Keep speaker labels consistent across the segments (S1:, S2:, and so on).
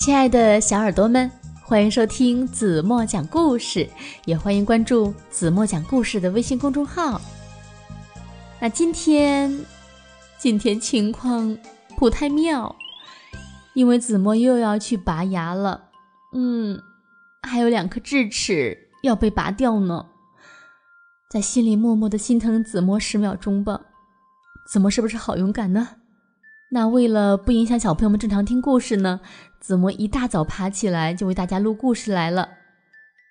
S1: 亲爱的小耳朵们，欢迎收听子墨讲故事，也欢迎关注子墨讲故事的微信公众号。那今天，今天情况不太妙，因为子墨又要去拔牙了。嗯，还有两颗智齿要被拔掉呢，在心里默默的心疼子墨十秒钟吧。子墨是不是好勇敢呢？那为了不影响小朋友们正常听故事呢，子墨一大早爬起来就为大家录故事来了。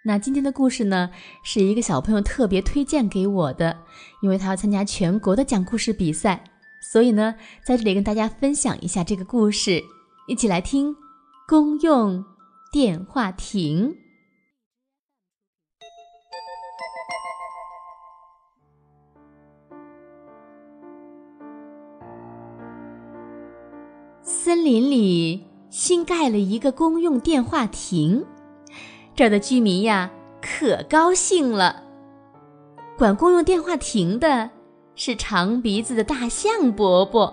S1: 那今天的故事呢，是一个小朋友特别推荐给我的，因为他要参加全国的讲故事比赛，所以呢，在这里跟大家分享一下这个故事，一起来听公用电话亭。森林里新盖了一个公用电话亭，这儿的居民呀可高兴了。管公用电话亭的是长鼻子的大象伯伯，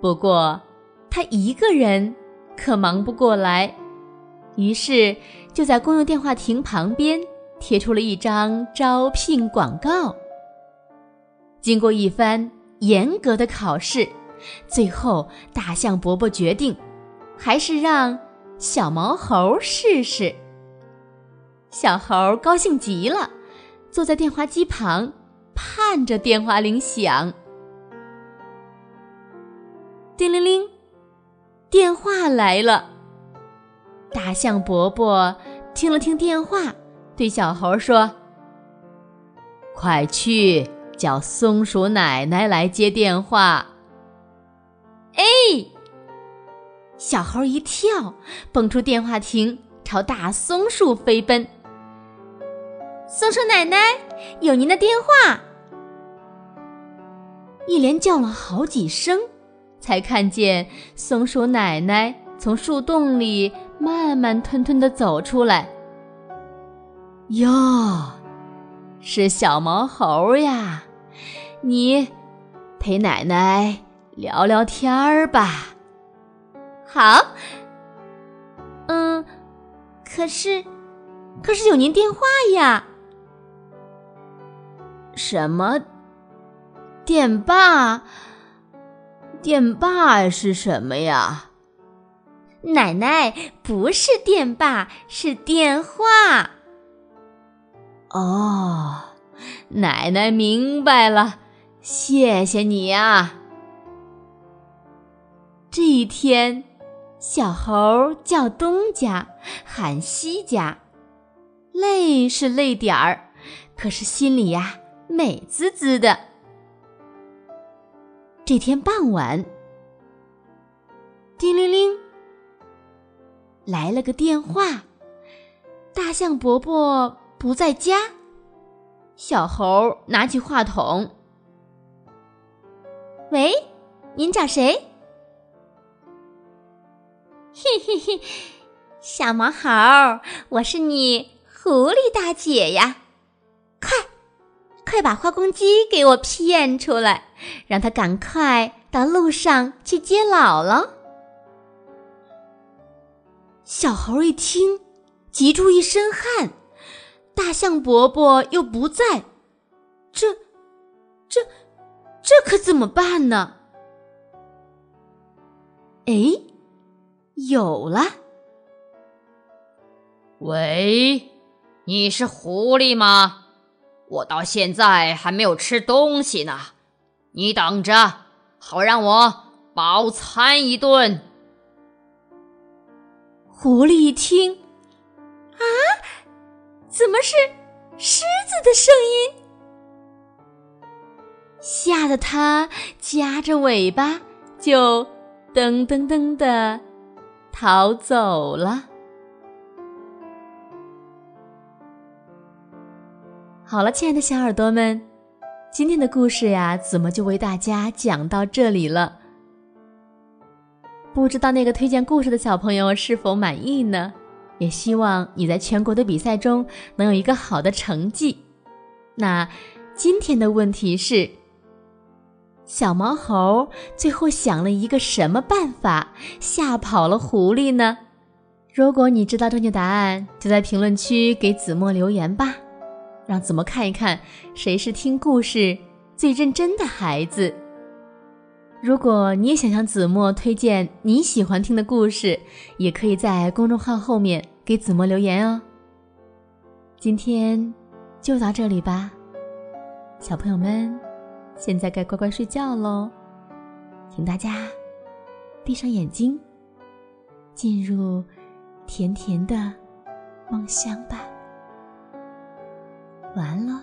S1: 不过他一个人可忙不过来，于是就在公用电话亭旁边贴出了一张招聘广告。经过一番严格的考试。最后，大象伯伯决定，还是让小毛猴试试。小猴高兴极了，坐在电话机旁，盼着电话铃响。叮铃铃，电话来了。大象伯伯听了听电话，对小猴说：“快去叫松鼠奶奶来接电话。”哎！小猴一跳，蹦出电话亭，朝大松树飞奔。松鼠奶奶，有您的电话！一连叫了好几声，才看见松鼠奶奶从树洞里慢慢吞吞的走出来。哟，是小毛猴呀！你陪奶奶。聊聊天儿吧。好。嗯，可是，可是有您电话呀。什么？电霸？电霸是什么呀？奶奶，不是电霸，是电话。哦，奶奶明白了，谢谢你呀。这一天，小猴叫东家，喊西家，累是累点儿，可是心里呀美滋滋的。这天傍晚，叮铃铃，来了个电话，大象伯伯不在家。小猴拿起话筒：“喂，您找谁？”嘿嘿嘿，小毛猴，我是你狐狸大姐呀！快，快把花公鸡给我骗出来，让他赶快到路上去接姥姥。小猴一听，急出一身汗。大象伯伯又不在，这、这、这可怎么办呢？哎！有了。
S2: 喂，你是狐狸吗？我到现在还没有吃东西呢，你等着，好让我饱餐一顿。
S1: 狐狸一听，啊，怎么是狮子的声音？吓得它夹着尾巴就噔噔噔的。逃走了。好了，亲爱的小耳朵们，今天的故事呀，怎么就为大家讲到这里了。不知道那个推荐故事的小朋友是否满意呢？也希望你在全国的比赛中能有一个好的成绩。那今天的问题是：小毛猴最后想了一个什么办法吓跑了狐狸呢？如果你知道正确答案，就在评论区给子墨留言吧，让子墨看一看谁是听故事最认真的孩子。如果你也想向子墨推荐你喜欢听的故事，也可以在公众号后面给子墨留言哦。今天就到这里吧，小朋友们，现在该乖乖睡觉喽，请大家闭上眼睛，进入甜甜的梦乡吧。完了，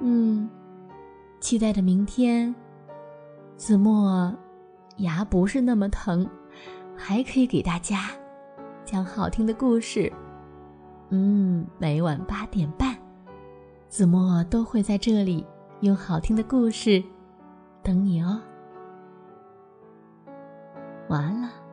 S1: 嗯，期待着明天。子墨牙不是那么疼，还可以给大家讲好听的故事。嗯，每晚八点半，子墨都会在这里用好听的故事等你哦。晚安了。